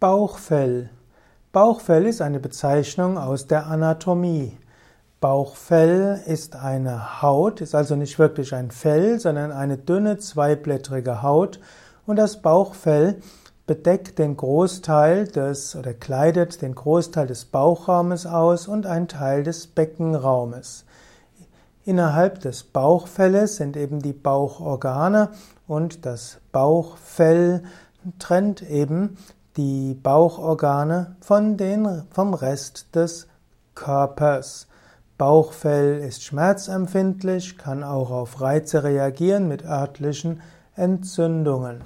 Bauchfell. Bauchfell ist eine Bezeichnung aus der Anatomie. Bauchfell ist eine Haut, ist also nicht wirklich ein Fell, sondern eine dünne zweiblättrige Haut und das Bauchfell bedeckt den Großteil des oder kleidet den Großteil des Bauchraumes aus und einen Teil des Beckenraumes. Innerhalb des Bauchfelles sind eben die Bauchorgane und das Bauchfell trennt eben die Bauchorgane von den, vom Rest des Körpers. Bauchfell ist schmerzempfindlich, kann auch auf Reize reagieren mit örtlichen Entzündungen.